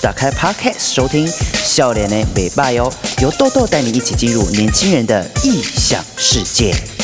打开 Podcast 收听。笑脸的尾巴哟，由豆豆带你一起进入年轻人的异想世界。